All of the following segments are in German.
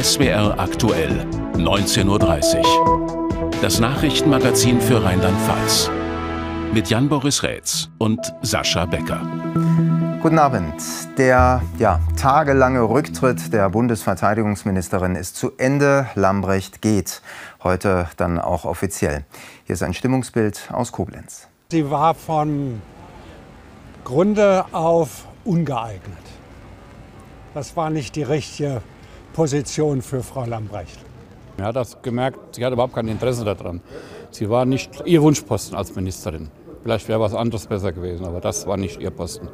SWR aktuell, 19.30 Uhr. Das Nachrichtenmagazin für Rheinland-Pfalz. Mit Jan-Boris Rätz und Sascha Becker. Guten Abend. Der ja, tagelange Rücktritt der Bundesverteidigungsministerin ist zu Ende. Lambrecht geht. Heute dann auch offiziell. Hier ist ein Stimmungsbild aus Koblenz. Sie war von Grunde auf ungeeignet. Das war nicht die richtige Position für Frau Lambrecht. Man hat das gemerkt, sie hat überhaupt kein Interesse daran. Sie war nicht ihr Wunschposten als Ministerin. Vielleicht wäre was anderes besser gewesen, aber das war nicht ihr Posten.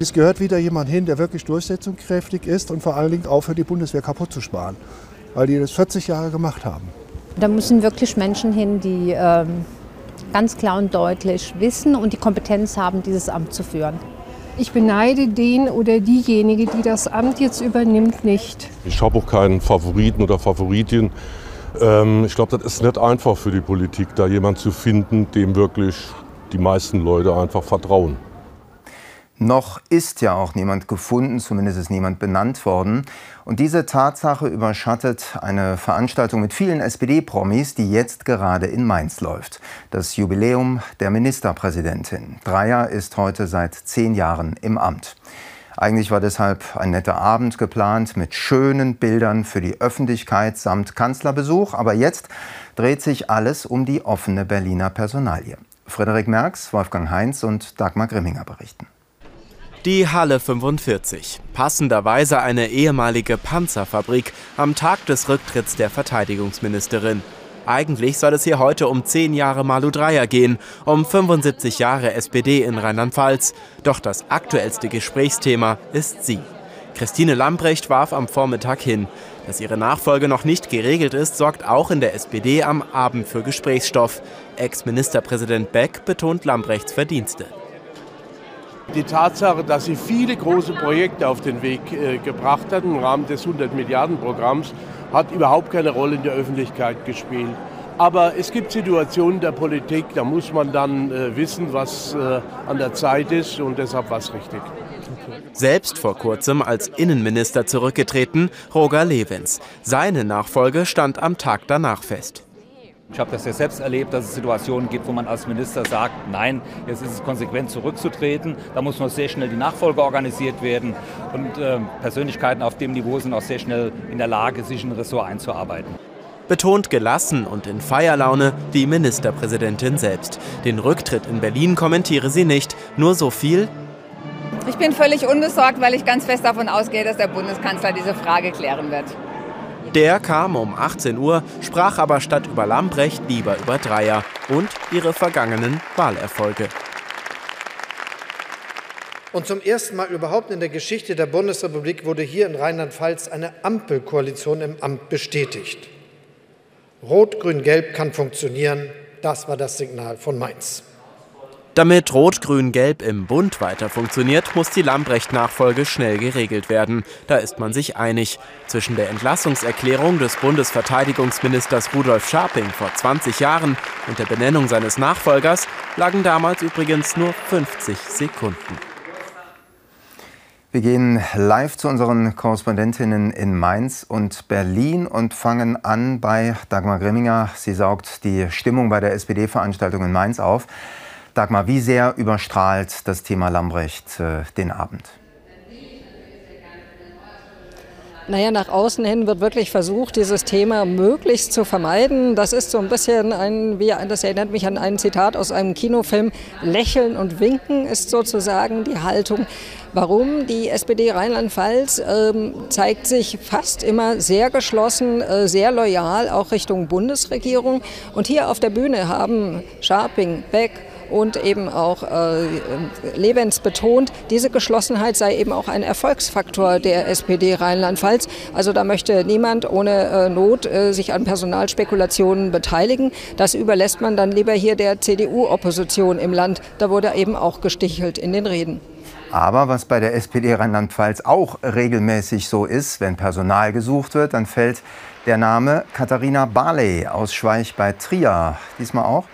Es gehört wieder jemand hin, der wirklich durchsetzungskräftig ist und vor allen Dingen aufhört, die Bundeswehr kaputt zu sparen, weil die das 40 Jahre gemacht haben. Da müssen wirklich Menschen hin, die ähm, ganz klar und deutlich wissen und die Kompetenz haben, dieses Amt zu führen. Ich beneide den oder diejenige, die das Amt jetzt übernimmt, nicht. Ich habe auch keinen Favoriten oder Favoritin. Ähm, ich glaube, das ist nicht einfach für die Politik, da jemanden zu finden, dem wirklich die meisten Leute einfach vertrauen. Noch ist ja auch niemand gefunden, zumindest ist niemand benannt worden. Und diese Tatsache überschattet eine Veranstaltung mit vielen SPD-Promis, die jetzt gerade in Mainz läuft. Das Jubiläum der Ministerpräsidentin. Dreier ist heute seit zehn Jahren im Amt. Eigentlich war deshalb ein netter Abend geplant mit schönen Bildern für die Öffentlichkeit samt Kanzlerbesuch. Aber jetzt dreht sich alles um die offene Berliner Personalie. Frederik Merks, Wolfgang Heinz und Dagmar Grimminger berichten. Die Halle 45. Passenderweise eine ehemalige Panzerfabrik am Tag des Rücktritts der Verteidigungsministerin. Eigentlich soll es hier heute um 10 Jahre Malu Dreyer gehen, um 75 Jahre SPD in Rheinland-Pfalz. Doch das aktuellste Gesprächsthema ist sie. Christine Lambrecht warf am Vormittag hin. Dass ihre Nachfolge noch nicht geregelt ist, sorgt auch in der SPD am Abend für Gesprächsstoff. Ex-Ministerpräsident Beck betont Lambrechts Verdienste. Die Tatsache, dass sie viele große Projekte auf den Weg äh, gebracht hat im Rahmen des 100 Milliarden Programms, hat überhaupt keine Rolle in der Öffentlichkeit gespielt. Aber es gibt Situationen der Politik, da muss man dann äh, wissen, was äh, an der Zeit ist und deshalb war es richtig. Selbst vor kurzem als Innenminister zurückgetreten, Roger Lewins. Seine Nachfolge stand am Tag danach fest. Ich habe das ja selbst erlebt, dass es Situationen gibt, wo man als Minister sagt, nein, jetzt ist es konsequent zurückzutreten. Da muss noch sehr schnell die Nachfolge organisiert werden. Und äh, Persönlichkeiten auf dem Niveau sind auch sehr schnell in der Lage, sich in ein Ressort einzuarbeiten. Betont gelassen und in Feierlaune die Ministerpräsidentin selbst. Den Rücktritt in Berlin kommentiere sie nicht, nur so viel. Ich bin völlig unbesorgt, weil ich ganz fest davon ausgehe, dass der Bundeskanzler diese Frage klären wird. Der kam um 18 Uhr, sprach aber statt über Lambrecht lieber über Dreier und ihre vergangenen Wahlerfolge. Und zum ersten Mal überhaupt in der Geschichte der Bundesrepublik wurde hier in Rheinland-Pfalz eine Ampelkoalition im Amt bestätigt. Rot, Grün, Gelb kann funktionieren. Das war das Signal von Mainz. Damit Rot-Grün-Gelb im Bund weiter funktioniert, muss die Lambrecht-Nachfolge schnell geregelt werden. Da ist man sich einig. Zwischen der Entlassungserklärung des Bundesverteidigungsministers Rudolf Scharping vor 20 Jahren und der Benennung seines Nachfolgers lagen damals übrigens nur 50 Sekunden. Wir gehen live zu unseren Korrespondentinnen in Mainz und Berlin und fangen an bei Dagmar Grimminger. Sie saugt die Stimmung bei der SPD-Veranstaltung in Mainz auf. Dagmar, wie sehr überstrahlt das Thema Lambrecht äh, den Abend? Naja, nach außen hin wird wirklich versucht, dieses Thema möglichst zu vermeiden. Das ist so ein bisschen ein, wie, das erinnert mich an ein Zitat aus einem Kinofilm. Lächeln und winken ist sozusagen die Haltung. Warum? Die SPD Rheinland-Pfalz ähm, zeigt sich fast immer sehr geschlossen, äh, sehr loyal, auch Richtung Bundesregierung. Und hier auf der Bühne haben Scharping, Beck, und eben auch äh, Lebens betont, diese Geschlossenheit sei eben auch ein Erfolgsfaktor der SPD Rheinland-Pfalz. Also da möchte niemand ohne äh, Not äh, sich an Personalspekulationen beteiligen. Das überlässt man dann lieber hier der CDU-Opposition im Land. Da wurde eben auch gestichelt in den Reden. Aber was bei der SPD Rheinland-Pfalz auch regelmäßig so ist, wenn Personal gesucht wird, dann fällt der Name Katharina Barley aus Schweich bei Trier. Diesmal auch?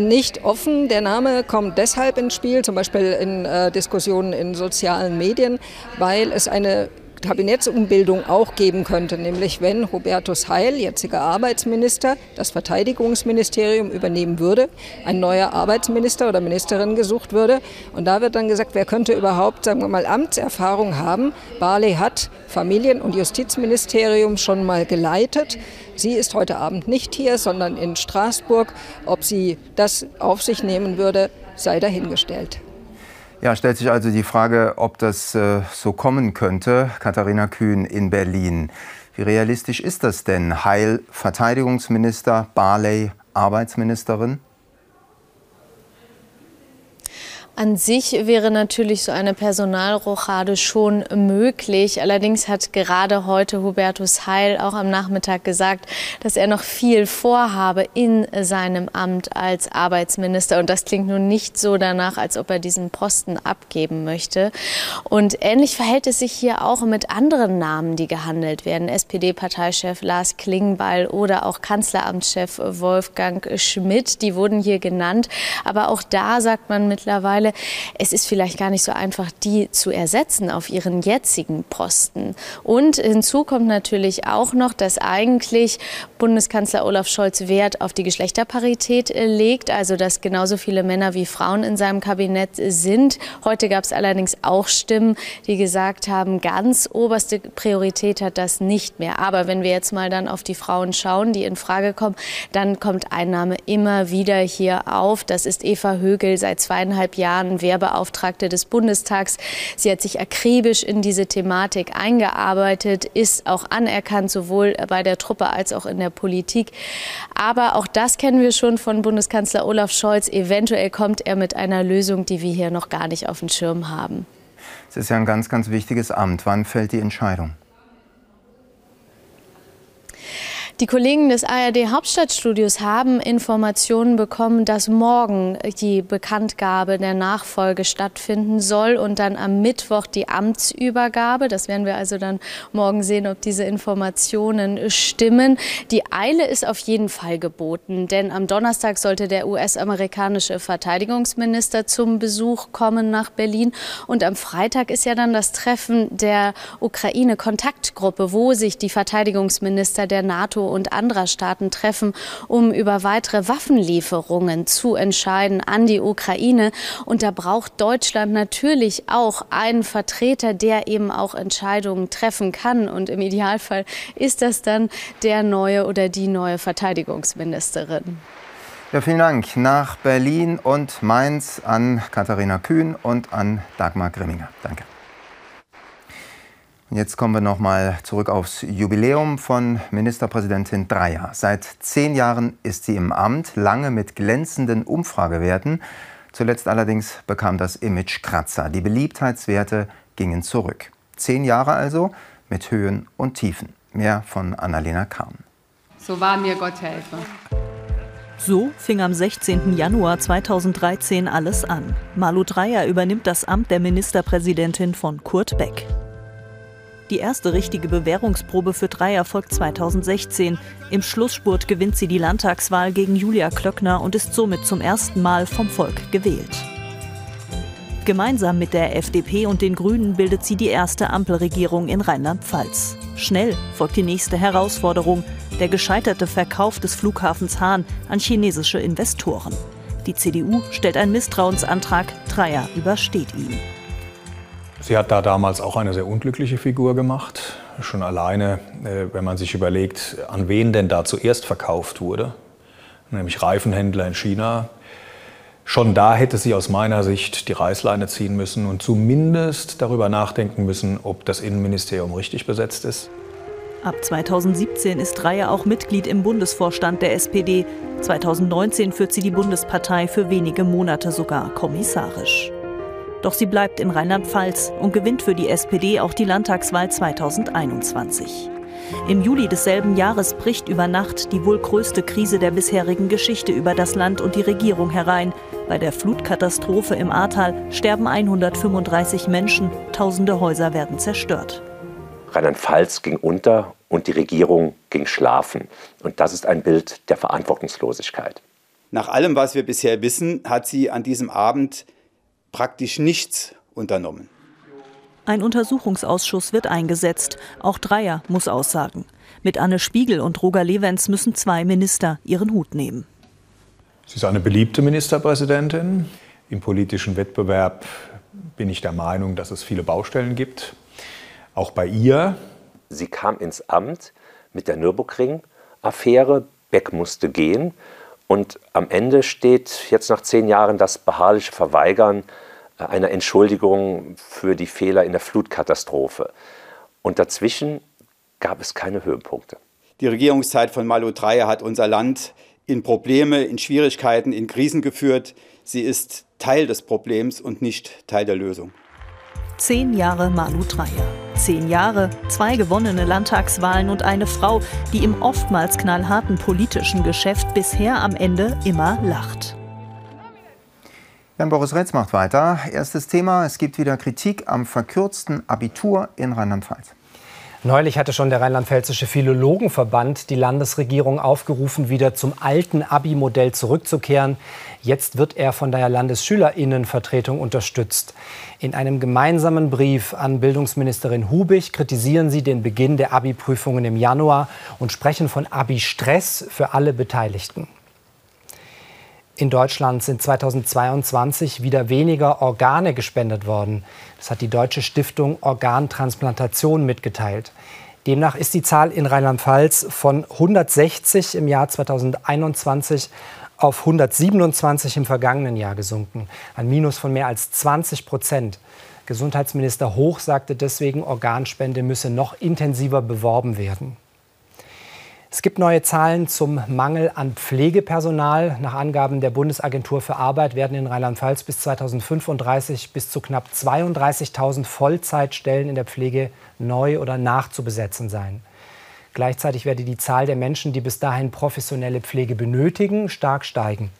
Nicht offen. Der Name kommt deshalb ins Spiel, zum Beispiel in äh, Diskussionen in sozialen Medien, weil es eine Kabinettsumbildung auch geben könnte, nämlich wenn Hubertus Heil, jetziger Arbeitsminister, das Verteidigungsministerium übernehmen würde, ein neuer Arbeitsminister oder Ministerin gesucht würde. Und da wird dann gesagt, wer könnte überhaupt, sagen wir mal, Amtserfahrung haben. Barley hat Familien- und Justizministerium schon mal geleitet. Sie ist heute Abend nicht hier, sondern in Straßburg. Ob sie das auf sich nehmen würde, sei dahingestellt. Ja, stellt sich also die Frage, ob das äh, so kommen könnte. Katharina Kühn in Berlin. Wie realistisch ist das denn? Heil Verteidigungsminister, Barley Arbeitsministerin? An sich wäre natürlich so eine Personalrochade schon möglich. Allerdings hat gerade heute Hubertus Heil auch am Nachmittag gesagt, dass er noch viel vorhabe in seinem Amt als Arbeitsminister. Und das klingt nun nicht so danach, als ob er diesen Posten abgeben möchte. Und ähnlich verhält es sich hier auch mit anderen Namen, die gehandelt werden. SPD-Parteichef Lars Klingbeil oder auch Kanzleramtschef Wolfgang Schmidt. Die wurden hier genannt. Aber auch da sagt man mittlerweile, es ist vielleicht gar nicht so einfach, die zu ersetzen auf ihren jetzigen Posten. Und hinzu kommt natürlich auch noch, dass eigentlich Bundeskanzler Olaf Scholz Wert auf die Geschlechterparität äh, legt, also dass genauso viele Männer wie Frauen in seinem Kabinett sind. Heute gab es allerdings auch Stimmen, die gesagt haben, ganz oberste Priorität hat das nicht mehr. Aber wenn wir jetzt mal dann auf die Frauen schauen, die in Frage kommen, dann kommt ein Name immer wieder hier auf. Das ist Eva Högel seit zweieinhalb Jahren Jahren Wehrbeauftragte des Bundestags. Sie hat sich akribisch in diese Thematik eingearbeitet, ist auch anerkannt, sowohl bei der Truppe als auch in der Politik. Aber auch das kennen wir schon von Bundeskanzler Olaf Scholz. Eventuell kommt er mit einer Lösung, die wir hier noch gar nicht auf dem Schirm haben. Es ist ja ein ganz, ganz wichtiges Amt. Wann fällt die Entscheidung? Die Kollegen des ARD Hauptstadtstudios haben Informationen bekommen, dass morgen die Bekanntgabe der Nachfolge stattfinden soll und dann am Mittwoch die Amtsübergabe. Das werden wir also dann morgen sehen, ob diese Informationen stimmen. Die Eile ist auf jeden Fall geboten, denn am Donnerstag sollte der US-amerikanische Verteidigungsminister zum Besuch kommen nach Berlin und am Freitag ist ja dann das Treffen der Ukraine-Kontaktgruppe, wo sich die Verteidigungsminister der NATO und anderer Staaten treffen, um über weitere Waffenlieferungen zu entscheiden an die Ukraine. Und da braucht Deutschland natürlich auch einen Vertreter, der eben auch Entscheidungen treffen kann. Und im Idealfall ist das dann der neue oder die neue Verteidigungsministerin. Ja, vielen Dank nach Berlin und Mainz an Katharina Kühn und an Dagmar Grimminger. Danke. Jetzt kommen wir noch mal zurück aufs Jubiläum von Ministerpräsidentin Dreyer. Seit zehn Jahren ist sie im Amt, lange mit glänzenden Umfragewerten. Zuletzt allerdings bekam das Image Kratzer. Die Beliebtheitswerte gingen zurück. Zehn Jahre also mit Höhen und Tiefen. Mehr von Annalena Kahn. So war mir Gott helfe. So fing am 16. Januar 2013 alles an. Malu Dreyer übernimmt das Amt der Ministerpräsidentin von Kurt Beck. Die erste richtige Bewährungsprobe für drei erfolgt 2016. Im Schlussspurt gewinnt sie die Landtagswahl gegen Julia Klöckner und ist somit zum ersten Mal vom Volk gewählt. Gemeinsam mit der FDP und den Grünen bildet sie die erste Ampelregierung in Rheinland-Pfalz. Schnell folgt die nächste Herausforderung, der gescheiterte Verkauf des Flughafens Hahn an chinesische Investoren. Die CDU stellt einen Misstrauensantrag, Dreier übersteht ihn. Sie hat da damals auch eine sehr unglückliche Figur gemacht. Schon alleine, äh, wenn man sich überlegt, an wen denn da zuerst verkauft wurde, nämlich Reifenhändler in China. Schon da hätte sie aus meiner Sicht die Reißleine ziehen müssen und zumindest darüber nachdenken müssen, ob das Innenministerium richtig besetzt ist. Ab 2017 ist Dreier auch Mitglied im Bundesvorstand der SPD. 2019 führt sie die Bundespartei für wenige Monate sogar kommissarisch. Doch sie bleibt in Rheinland-Pfalz und gewinnt für die SPD auch die Landtagswahl 2021. Im Juli desselben Jahres bricht über Nacht die wohl größte Krise der bisherigen Geschichte über das Land und die Regierung herein. Bei der Flutkatastrophe im Ahrtal sterben 135 Menschen, tausende Häuser werden zerstört. Rheinland-Pfalz ging unter und die Regierung ging schlafen. Und das ist ein Bild der Verantwortungslosigkeit. Nach allem, was wir bisher wissen, hat sie an diesem Abend praktisch nichts unternommen. Ein Untersuchungsausschuss wird eingesetzt. Auch Dreier muss aussagen. Mit Anne Spiegel und Roger Lewens müssen zwei Minister ihren Hut nehmen. Sie ist eine beliebte Ministerpräsidentin. Im politischen Wettbewerb bin ich der Meinung, dass es viele Baustellen gibt. Auch bei ihr. Sie kam ins Amt mit der Nürburgring-Affäre. Beck musste gehen. Und am Ende steht jetzt nach zehn Jahren das beharrliche Verweigern äh, einer Entschuldigung für die Fehler in der Flutkatastrophe. Und dazwischen gab es keine Höhepunkte. Die Regierungszeit von Malu Dreyer hat unser Land in Probleme, in Schwierigkeiten, in Krisen geführt. Sie ist Teil des Problems und nicht Teil der Lösung. Zehn Jahre Malu Dreyer. Zehn Jahre, zwei gewonnene Landtagswahlen und eine Frau, die im oftmals knallharten politischen Geschäft bisher am Ende immer lacht. Jan-Boris Retz macht weiter. Erstes Thema, es gibt wieder Kritik am verkürzten Abitur in Rheinland-Pfalz. Neulich hatte schon der Rheinland-Pfälzische Philologenverband die Landesregierung aufgerufen, wieder zum alten Abi-Modell zurückzukehren. Jetzt wird er von der Landesschülerinnenvertretung unterstützt. In einem gemeinsamen Brief an Bildungsministerin Hubig kritisieren sie den Beginn der Abi-Prüfungen im Januar und sprechen von Abi-Stress für alle Beteiligten. In Deutschland sind 2022 wieder weniger Organe gespendet worden. Das hat die Deutsche Stiftung Organtransplantation mitgeteilt. Demnach ist die Zahl in Rheinland-Pfalz von 160 im Jahr 2021 auf 127 im vergangenen Jahr gesunken. Ein Minus von mehr als 20 Prozent. Gesundheitsminister Hoch sagte deswegen, Organspende müsse noch intensiver beworben werden. Es gibt neue Zahlen zum Mangel an Pflegepersonal. Nach Angaben der Bundesagentur für Arbeit werden in Rheinland-Pfalz bis 2035 bis zu knapp 32.000 Vollzeitstellen in der Pflege neu oder nachzubesetzen sein. Gleichzeitig werde die Zahl der Menschen, die bis dahin professionelle Pflege benötigen, stark steigen.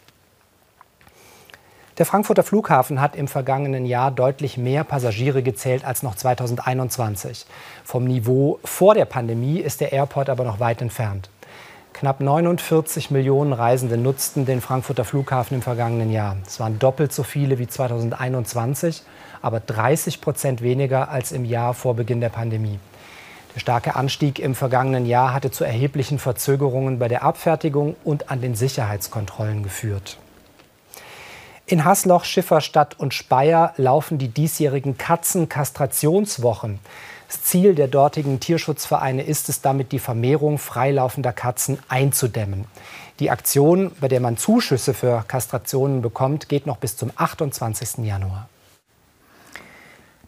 Der Frankfurter Flughafen hat im vergangenen Jahr deutlich mehr Passagiere gezählt als noch 2021. Vom Niveau vor der Pandemie ist der Airport aber noch weit entfernt. Knapp 49 Millionen Reisende nutzten den Frankfurter Flughafen im vergangenen Jahr. Es waren doppelt so viele wie 2021, aber 30 Prozent weniger als im Jahr vor Beginn der Pandemie. Der starke Anstieg im vergangenen Jahr hatte zu erheblichen Verzögerungen bei der Abfertigung und an den Sicherheitskontrollen geführt. In Hasloch, Schifferstadt und Speyer laufen die diesjährigen Katzenkastrationswochen. Das Ziel der dortigen Tierschutzvereine ist es damit, die Vermehrung freilaufender Katzen einzudämmen. Die Aktion, bei der man Zuschüsse für Kastrationen bekommt, geht noch bis zum 28. Januar.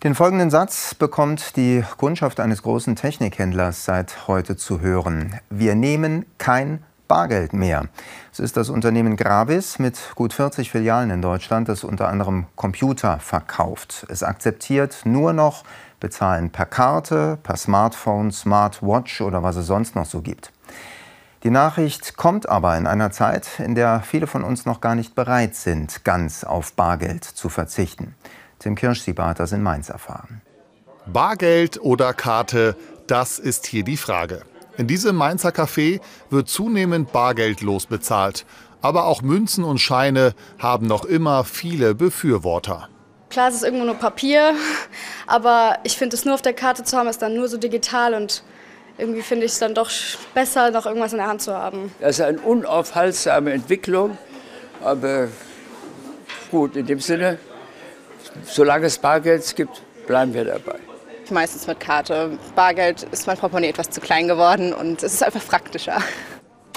Den folgenden Satz bekommt die Kundschaft eines großen Technikhändlers seit heute zu hören. Wir nehmen kein Bargeld mehr. Es ist das Unternehmen Gravis mit gut 40 Filialen in Deutschland, das unter anderem Computer verkauft. Es akzeptiert nur noch Bezahlen per Karte, per Smartphone, Smartwatch oder was es sonst noch so gibt. Die Nachricht kommt aber in einer Zeit, in der viele von uns noch gar nicht bereit sind, ganz auf Bargeld zu verzichten. Tim Kirschsieber hat das in Mainz erfahren. Bargeld oder Karte, das ist hier die Frage. In diesem Mainzer Café wird zunehmend bargeldlos bezahlt. Aber auch Münzen und Scheine haben noch immer viele Befürworter. Klar, es ist irgendwo nur Papier, aber ich finde es nur auf der Karte zu haben, ist dann nur so digital und irgendwie finde ich es dann doch besser, noch irgendwas in der Hand zu haben. Das ist eine unaufhaltsame Entwicklung, aber gut, in dem Sinne, solange es Bargeld gibt, bleiben wir dabei meistens mit Karte. Bargeld ist mein Portemonnaie etwas zu klein geworden und es ist einfach praktischer.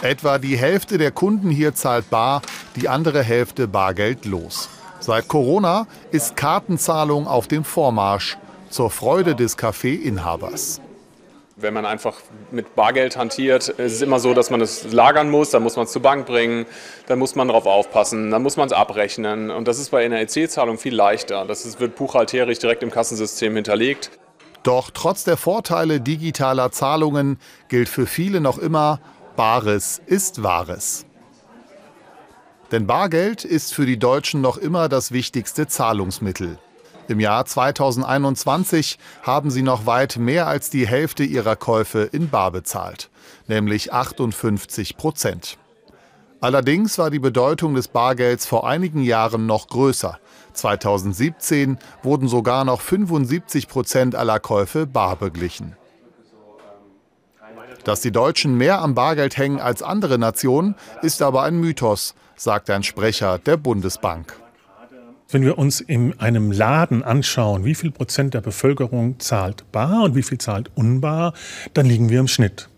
Etwa die Hälfte der Kunden hier zahlt bar, die andere Hälfte bargeldlos. Seit Corona ist Kartenzahlung auf dem Vormarsch, zur Freude des Café-Inhabers. Wenn man einfach mit Bargeld hantiert, ist es immer so, dass man es lagern muss, dann muss man es zur Bank bringen, dann muss man darauf aufpassen, dann muss man es abrechnen. Und das ist bei einer EC-Zahlung viel leichter. Das wird buchhalterisch direkt im Kassensystem hinterlegt. Doch trotz der Vorteile digitaler Zahlungen gilt für viele noch immer, Bares ist Wahres. Denn Bargeld ist für die Deutschen noch immer das wichtigste Zahlungsmittel. Im Jahr 2021 haben sie noch weit mehr als die Hälfte ihrer Käufe in Bar bezahlt, nämlich 58 Prozent. Allerdings war die Bedeutung des Bargelds vor einigen Jahren noch größer. 2017 wurden sogar noch 75 Prozent aller Käufe bar beglichen. Dass die Deutschen mehr am Bargeld hängen als andere Nationen, ist aber ein Mythos, sagt ein Sprecher der Bundesbank. Wenn wir uns in einem Laden anschauen, wie viel Prozent der Bevölkerung zahlt bar und wie viel zahlt unbar, dann liegen wir im Schnitt.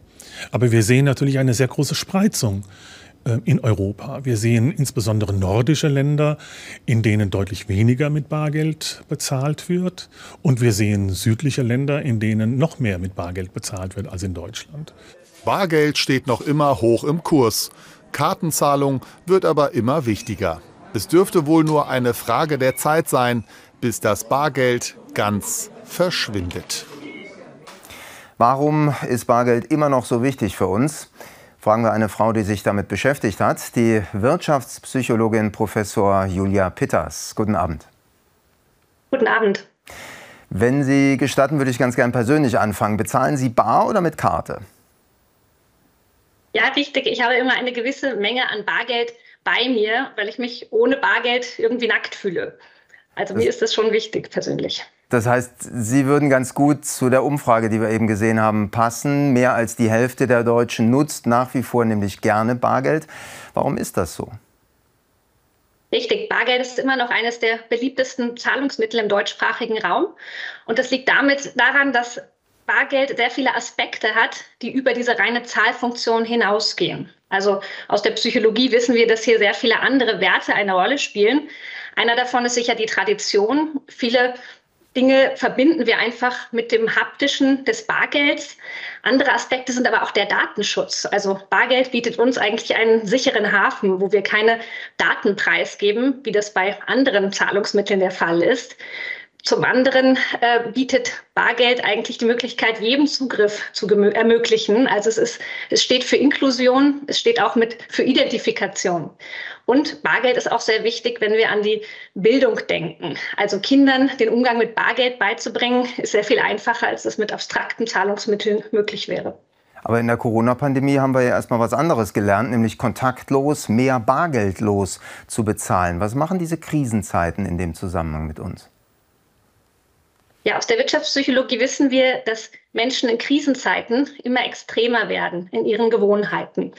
Aber wir sehen natürlich eine sehr große Spreizung. Äh, in Europa. Wir sehen insbesondere nordische Länder, in denen deutlich weniger mit Bargeld bezahlt wird. Und wir sehen südliche Länder, in denen noch mehr mit Bargeld bezahlt wird als in Deutschland. Bargeld steht noch immer hoch im Kurs. Kartenzahlung wird aber immer wichtiger. Es dürfte wohl nur eine Frage der Zeit sein, bis das Bargeld ganz verschwindet. Warum ist Bargeld immer noch so wichtig für uns? fragen wir eine Frau, die sich damit beschäftigt hat, die Wirtschaftspsychologin Professor Julia Pitters. Guten Abend. Guten Abend. Wenn Sie gestatten, würde ich ganz gern persönlich anfangen. Bezahlen Sie bar oder mit Karte? Ja, richtig. Ich habe immer eine gewisse Menge an Bargeld bei mir, weil ich mich ohne Bargeld irgendwie nackt fühle. Also das mir ist das schon wichtig persönlich. Das heißt, Sie würden ganz gut zu der Umfrage, die wir eben gesehen haben, passen. Mehr als die Hälfte der Deutschen nutzt nach wie vor nämlich gerne Bargeld. Warum ist das so? Richtig, Bargeld ist immer noch eines der beliebtesten Zahlungsmittel im deutschsprachigen Raum. Und das liegt damit daran, dass Bargeld sehr viele Aspekte hat, die über diese reine Zahlfunktion hinausgehen. Also aus der Psychologie wissen wir, dass hier sehr viele andere Werte eine Rolle spielen. Einer davon ist sicher die Tradition. Viele Dinge verbinden wir einfach mit dem haptischen des Bargelds. Andere Aspekte sind aber auch der Datenschutz. Also Bargeld bietet uns eigentlich einen sicheren Hafen, wo wir keine Daten preisgeben, wie das bei anderen Zahlungsmitteln der Fall ist. Zum anderen äh, bietet Bargeld eigentlich die Möglichkeit, jedem Zugriff zu ermöglichen. Also es, ist, es steht für Inklusion, es steht auch mit für Identifikation. Und Bargeld ist auch sehr wichtig, wenn wir an die Bildung denken. Also Kindern den Umgang mit Bargeld beizubringen, ist sehr viel einfacher, als es mit abstrakten Zahlungsmitteln möglich wäre. Aber in der Corona-Pandemie haben wir ja erstmal was anderes gelernt, nämlich kontaktlos, mehr bargeldlos zu bezahlen. Was machen diese Krisenzeiten in dem Zusammenhang mit uns? Ja, aus der Wirtschaftspsychologie wissen wir, dass Menschen in Krisenzeiten immer extremer werden in ihren Gewohnheiten.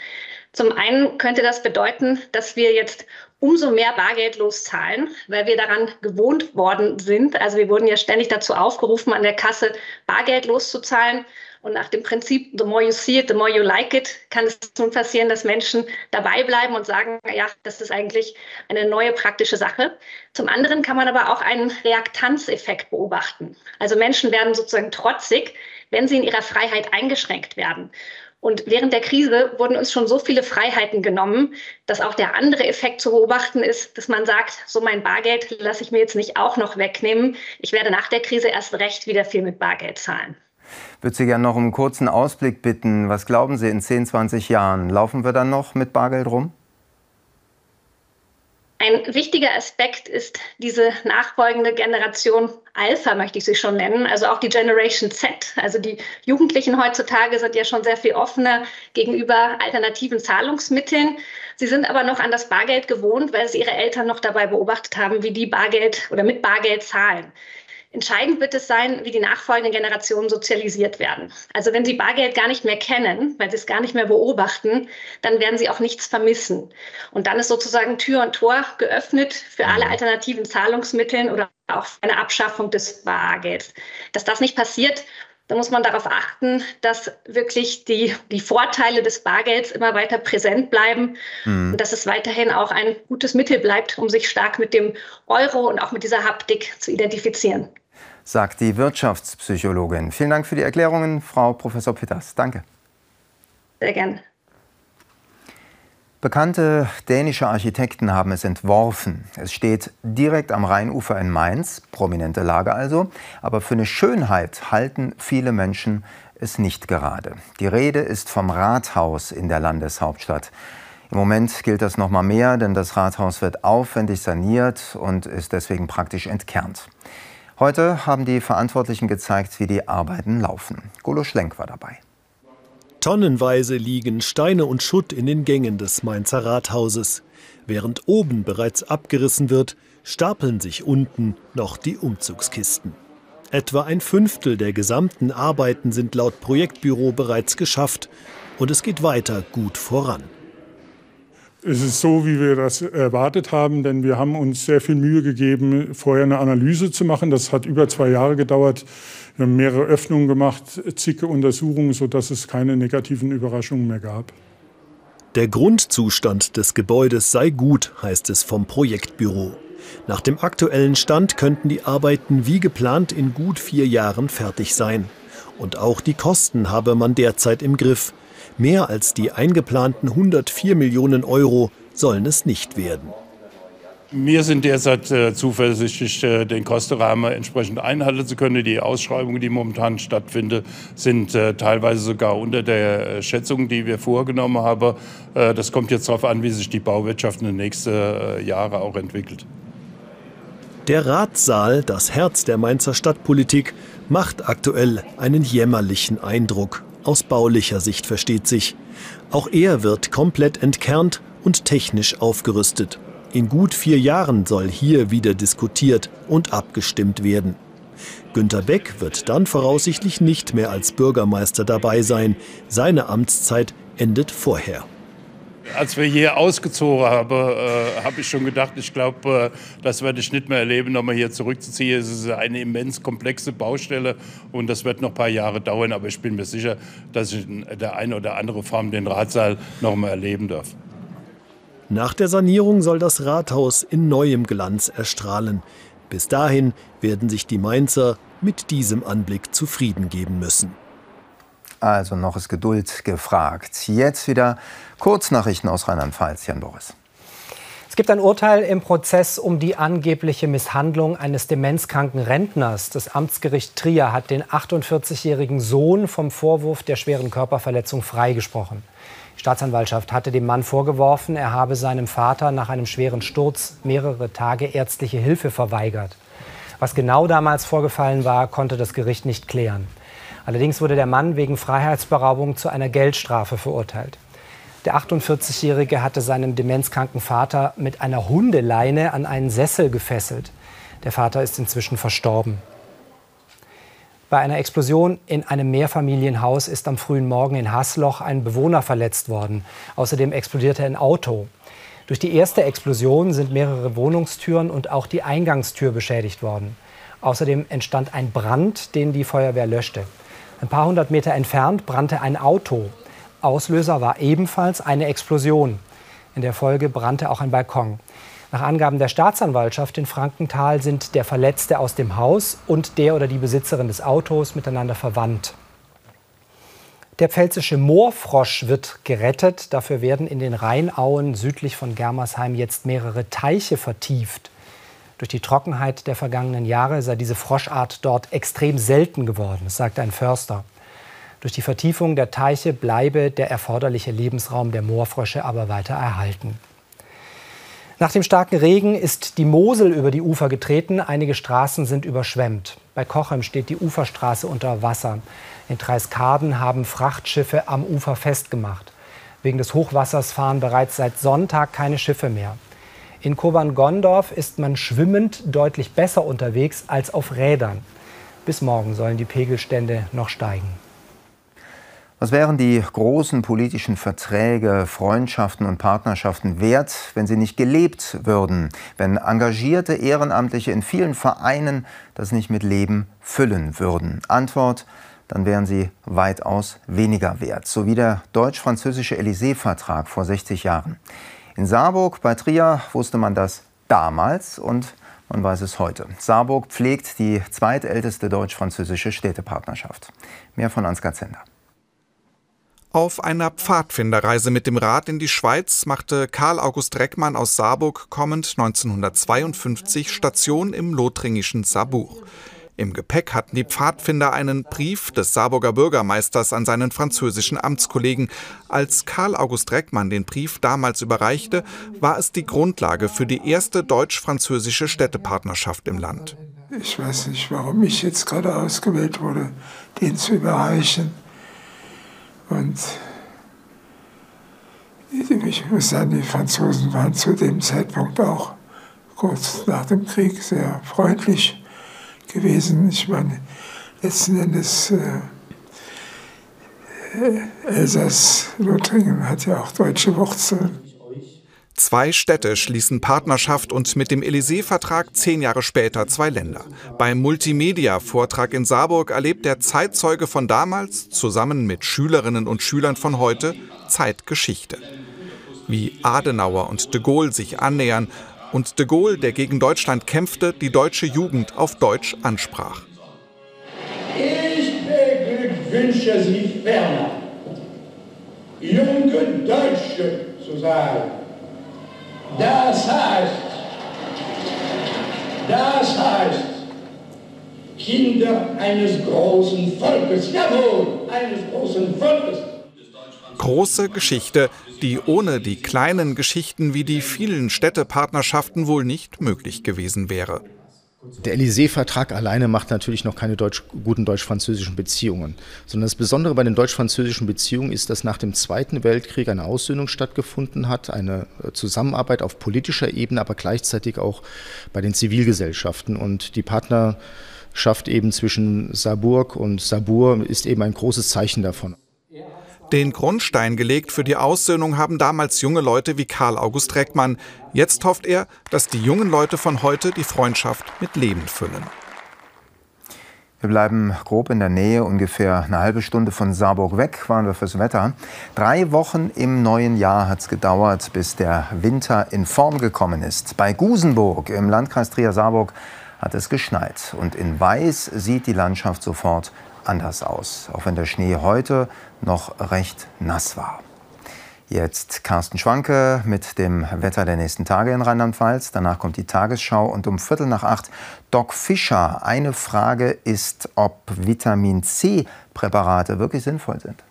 Zum einen könnte das bedeuten, dass wir jetzt umso mehr bargeldlos zahlen, weil wir daran gewohnt worden sind. Also wir wurden ja ständig dazu aufgerufen, an der Kasse bargeldlos zu zahlen. Und nach dem Prinzip, the more you see it, the more you like it, kann es nun passieren, dass Menschen dabei bleiben und sagen, ja, das ist eigentlich eine neue praktische Sache. Zum anderen kann man aber auch einen Reaktanzeffekt beobachten. Also Menschen werden sozusagen trotzig, wenn sie in ihrer Freiheit eingeschränkt werden. Und während der Krise wurden uns schon so viele Freiheiten genommen, dass auch der andere Effekt zu beobachten ist, dass man sagt, so mein Bargeld lasse ich mir jetzt nicht auch noch wegnehmen. Ich werde nach der Krise erst recht wieder viel mit Bargeld zahlen. Würde Sie gerne noch um einen kurzen Ausblick bitten. Was glauben Sie in 10, 20 Jahren? Laufen wir dann noch mit Bargeld rum? Ein wichtiger Aspekt ist diese nachfolgende Generation Alpha, möchte ich sie schon nennen, also auch die Generation Z. Also die Jugendlichen heutzutage sind ja schon sehr viel offener gegenüber alternativen Zahlungsmitteln. Sie sind aber noch an das Bargeld gewohnt, weil sie ihre Eltern noch dabei beobachtet haben, wie die Bargeld oder mit Bargeld zahlen. Entscheidend wird es sein, wie die nachfolgenden Generationen sozialisiert werden. Also wenn sie Bargeld gar nicht mehr kennen, weil sie es gar nicht mehr beobachten, dann werden sie auch nichts vermissen. Und dann ist sozusagen Tür und Tor geöffnet für alle mhm. alternativen Zahlungsmittel oder auch für eine Abschaffung des Bargelds. Dass das nicht passiert, da muss man darauf achten, dass wirklich die, die Vorteile des Bargelds immer weiter präsent bleiben mhm. und dass es weiterhin auch ein gutes Mittel bleibt, um sich stark mit dem Euro und auch mit dieser Haptik zu identifizieren. Sagt die Wirtschaftspsychologin. Vielen Dank für die Erklärungen, Frau Professor Pitters. Danke. Sehr gerne. Bekannte dänische Architekten haben es entworfen. Es steht direkt am Rheinufer in Mainz, prominente Lage also, aber für eine Schönheit halten viele Menschen es nicht gerade. Die Rede ist vom Rathaus in der Landeshauptstadt. Im Moment gilt das noch mal mehr, denn das Rathaus wird aufwendig saniert und ist deswegen praktisch entkernt. Heute haben die Verantwortlichen gezeigt, wie die Arbeiten laufen. Golo Schlenk war dabei. Tonnenweise liegen Steine und Schutt in den Gängen des Mainzer Rathauses. Während oben bereits abgerissen wird, stapeln sich unten noch die Umzugskisten. Etwa ein Fünftel der gesamten Arbeiten sind laut Projektbüro bereits geschafft und es geht weiter gut voran. Es ist so, wie wir das erwartet haben, denn wir haben uns sehr viel Mühe gegeben, vorher eine Analyse zu machen. Das hat über zwei Jahre gedauert. Wir haben mehrere Öffnungen gemacht, zicke Untersuchungen, sodass es keine negativen Überraschungen mehr gab. Der Grundzustand des Gebäudes sei gut, heißt es vom Projektbüro. Nach dem aktuellen Stand könnten die Arbeiten wie geplant in gut vier Jahren fertig sein. Und auch die Kosten habe man derzeit im Griff. Mehr als die eingeplanten 104 Millionen Euro sollen es nicht werden. Wir sind derzeit äh, zuversichtlich, äh, den Kostenrahmen entsprechend einhalten zu können. Die Ausschreibungen, die momentan stattfinden, sind äh, teilweise sogar unter der äh, Schätzung, die wir vorgenommen haben. Äh, das kommt jetzt darauf an, wie sich die Bauwirtschaft in den nächsten äh, Jahren auch entwickelt. Der Ratssaal, das Herz der Mainzer Stadtpolitik, macht aktuell einen jämmerlichen Eindruck. Aus baulicher Sicht versteht sich. Auch er wird komplett entkernt und technisch aufgerüstet. In gut vier Jahren soll hier wieder diskutiert und abgestimmt werden. Günter Beck wird dann voraussichtlich nicht mehr als Bürgermeister dabei sein. Seine Amtszeit endet vorher. Als wir hier ausgezogen haben, äh, habe ich schon gedacht, ich glaube, äh, das werde ich nicht mehr erleben, nochmal hier zurückzuziehen. Es ist eine immens komplexe Baustelle und das wird noch ein paar Jahre dauern. Aber ich bin mir sicher, dass ich in der einen oder anderen Form den Ratsaal nochmal erleben darf. Nach der Sanierung soll das Rathaus in neuem Glanz erstrahlen. Bis dahin werden sich die Mainzer mit diesem Anblick zufrieden geben müssen. Also noch ist Geduld gefragt. Jetzt wieder Kurznachrichten aus Rheinland-Pfalz. Jan Boris. Es gibt ein Urteil im Prozess um die angebliche Misshandlung eines demenzkranken Rentners. Das Amtsgericht Trier hat den 48-jährigen Sohn vom Vorwurf der schweren Körperverletzung freigesprochen. Die Staatsanwaltschaft hatte dem Mann vorgeworfen, er habe seinem Vater nach einem schweren Sturz mehrere Tage ärztliche Hilfe verweigert. Was genau damals vorgefallen war, konnte das Gericht nicht klären. Allerdings wurde der Mann wegen Freiheitsberaubung zu einer Geldstrafe verurteilt. Der 48-Jährige hatte seinen demenzkranken Vater mit einer Hundeleine an einen Sessel gefesselt. Der Vater ist inzwischen verstorben. Bei einer Explosion in einem Mehrfamilienhaus ist am frühen Morgen in Hasloch ein Bewohner verletzt worden. Außerdem explodierte ein Auto. Durch die erste Explosion sind mehrere Wohnungstüren und auch die Eingangstür beschädigt worden. Außerdem entstand ein Brand, den die Feuerwehr löschte. Ein paar hundert Meter entfernt brannte ein Auto. Auslöser war ebenfalls eine Explosion. In der Folge brannte auch ein Balkon. Nach Angaben der Staatsanwaltschaft in Frankenthal sind der Verletzte aus dem Haus und der oder die Besitzerin des Autos miteinander verwandt. Der pfälzische Moorfrosch wird gerettet. Dafür werden in den Rheinauen südlich von Germersheim jetzt mehrere Teiche vertieft. Durch die Trockenheit der vergangenen Jahre sei diese Froschart dort extrem selten geworden, sagt ein Förster. Durch die Vertiefung der Teiche bleibe der erforderliche Lebensraum der Moorfrösche aber weiter erhalten. Nach dem starken Regen ist die Mosel über die Ufer getreten. Einige Straßen sind überschwemmt. Bei Kochem steht die Uferstraße unter Wasser. In Dreiskaden haben Frachtschiffe am Ufer festgemacht. Wegen des Hochwassers fahren bereits seit Sonntag keine Schiffe mehr. In Kobern-Gondorf ist man schwimmend deutlich besser unterwegs als auf Rädern. Bis morgen sollen die Pegelstände noch steigen. Was wären die großen politischen Verträge, Freundschaften und Partnerschaften wert, wenn sie nicht gelebt würden, wenn engagierte Ehrenamtliche in vielen Vereinen das nicht mit Leben füllen würden? Antwort, dann wären sie weitaus weniger wert, so wie der deutsch-französische Élysée-Vertrag vor 60 Jahren. In Saarburg bei Trier wusste man das damals und man weiß es heute. Saarburg pflegt die zweitälteste deutsch-französische Städtepartnerschaft. Mehr von Ansgar Zender. Auf einer Pfadfinderreise mit dem Rad in die Schweiz machte Karl August Reckmann aus Saarburg kommend 1952 Station im lothringischen Saarbuch. Im Gepäck hatten die Pfadfinder einen Brief des Saarburger Bürgermeisters an seinen französischen Amtskollegen. Als Karl August Reckmann den Brief damals überreichte, war es die Grundlage für die erste deutsch-französische Städtepartnerschaft im Land. Ich weiß nicht, warum ich jetzt gerade ausgewählt wurde, den zu überreichen. Und ich muss sagen, die Franzosen waren zu dem Zeitpunkt auch kurz nach dem Krieg sehr freundlich gewesen. Ich meine, letzten Endes äh, Elsass-Lothringen hat ja auch deutsche Wurzeln. Zwei Städte schließen Partnerschaft und mit dem Élysée-Vertrag zehn Jahre später zwei Länder. Beim Multimedia-Vortrag in Saarburg erlebt der Zeitzeuge von damals zusammen mit Schülerinnen und Schülern von heute Zeitgeschichte. Wie Adenauer und de Gaulle sich annähern und de Gaulle, der gegen Deutschland kämpfte, die deutsche Jugend auf Deutsch ansprach. Ich beglückwünsche Sie ferner, junge Deutsche zu sagen. Das heißt, das heißt, Kinder eines großen Volkes, jawohl, eines großen Volkes. Große Geschichte, die ohne die kleinen Geschichten wie die vielen Städtepartnerschaften wohl nicht möglich gewesen wäre. Der Élysée-Vertrag alleine macht natürlich noch keine deutsch, guten deutsch-französischen Beziehungen, sondern das Besondere bei den deutsch-französischen Beziehungen ist, dass nach dem Zweiten Weltkrieg eine Aussöhnung stattgefunden hat, eine äh, Zusammenarbeit auf politischer Ebene, aber gleichzeitig auch bei den Zivilgesellschaften. Und die Partnerschaft eben zwischen Saarburg und Sabur ist eben ein großes Zeichen davon. Den Grundstein gelegt für die Aussöhnung haben damals junge Leute wie Karl August Reckmann. Jetzt hofft er, dass die jungen Leute von heute die Freundschaft mit Leben füllen. Wir bleiben grob in der Nähe, ungefähr eine halbe Stunde von Saarburg weg waren wir fürs Wetter. Drei Wochen im neuen Jahr hat es gedauert, bis der Winter in Form gekommen ist. Bei Gusenburg im Landkreis Trier-Saarburg hat es geschneit. Und in Weiß sieht die Landschaft sofort anders aus, auch wenn der Schnee heute noch recht nass war. Jetzt Carsten Schwanke mit dem Wetter der nächsten Tage in Rheinland-Pfalz. Danach kommt die Tagesschau und um Viertel nach acht Doc Fischer. Eine Frage ist, ob Vitamin C-Präparate wirklich sinnvoll sind.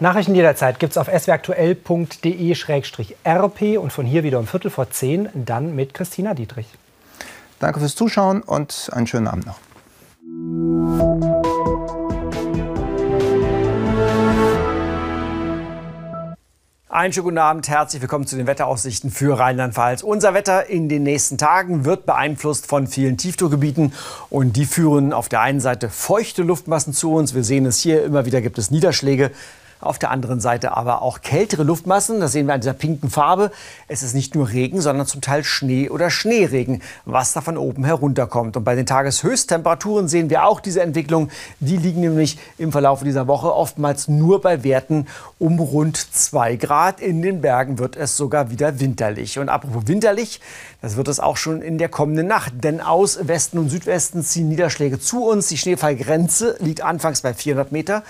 Nachrichten jederzeit gibt es auf swaktuell.de-rp und von hier wieder um Viertel vor zehn, dann mit Christina Dietrich. Danke fürs Zuschauen und einen schönen Abend noch. Einen schönen guten Abend, herzlich willkommen zu den Wetteraussichten für Rheinland-Pfalz. Unser Wetter in den nächsten Tagen wird beeinflusst von vielen Tiefdruckgebieten und die führen auf der einen Seite feuchte Luftmassen zu uns. Wir sehen es hier, immer wieder gibt es Niederschläge. Auf der anderen Seite aber auch kältere Luftmassen. Das sehen wir an dieser pinken Farbe. Es ist nicht nur Regen, sondern zum Teil Schnee oder Schneeregen, was da von oben herunterkommt. Und bei den Tageshöchsttemperaturen sehen wir auch diese Entwicklung. Die liegen nämlich im Verlauf dieser Woche oftmals nur bei Werten um rund 2 Grad. In den Bergen wird es sogar wieder winterlich. Und apropos winterlich, das wird es auch schon in der kommenden Nacht. Denn aus Westen und Südwesten ziehen Niederschläge zu uns. Die Schneefallgrenze liegt anfangs bei 400 Meter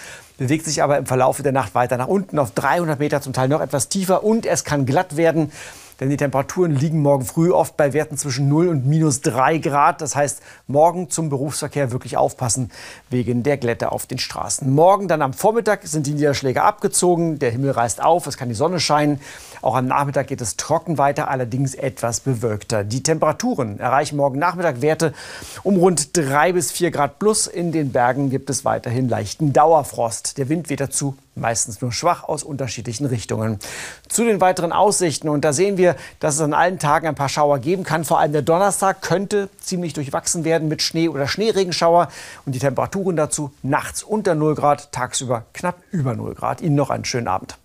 bewegt sich aber im Verlauf der Nacht weiter nach unten auf 300 Meter, zum Teil noch etwas tiefer und es kann glatt werden. Denn die Temperaturen liegen morgen früh oft bei Werten zwischen 0 und minus 3 Grad. Das heißt, morgen zum Berufsverkehr wirklich aufpassen wegen der Glätte auf den Straßen. Morgen dann am Vormittag sind die Niederschläge abgezogen. Der Himmel reißt auf, es kann die Sonne scheinen. Auch am Nachmittag geht es trocken weiter, allerdings etwas bewölkter. Die Temperaturen erreichen morgen Nachmittag Werte um rund 3 bis 4 Grad plus. In den Bergen gibt es weiterhin leichten Dauerfrost. Der Wind weht dazu meistens nur schwach aus unterschiedlichen Richtungen. Zu den weiteren Aussichten, und da sehen wir, dass es an allen Tagen ein paar Schauer geben kann. Vor allem der Donnerstag könnte ziemlich durchwachsen werden mit Schnee- oder Schneeregenschauer. Und die Temperaturen dazu nachts unter 0 Grad, tagsüber knapp über 0 Grad. Ihnen noch einen schönen Abend.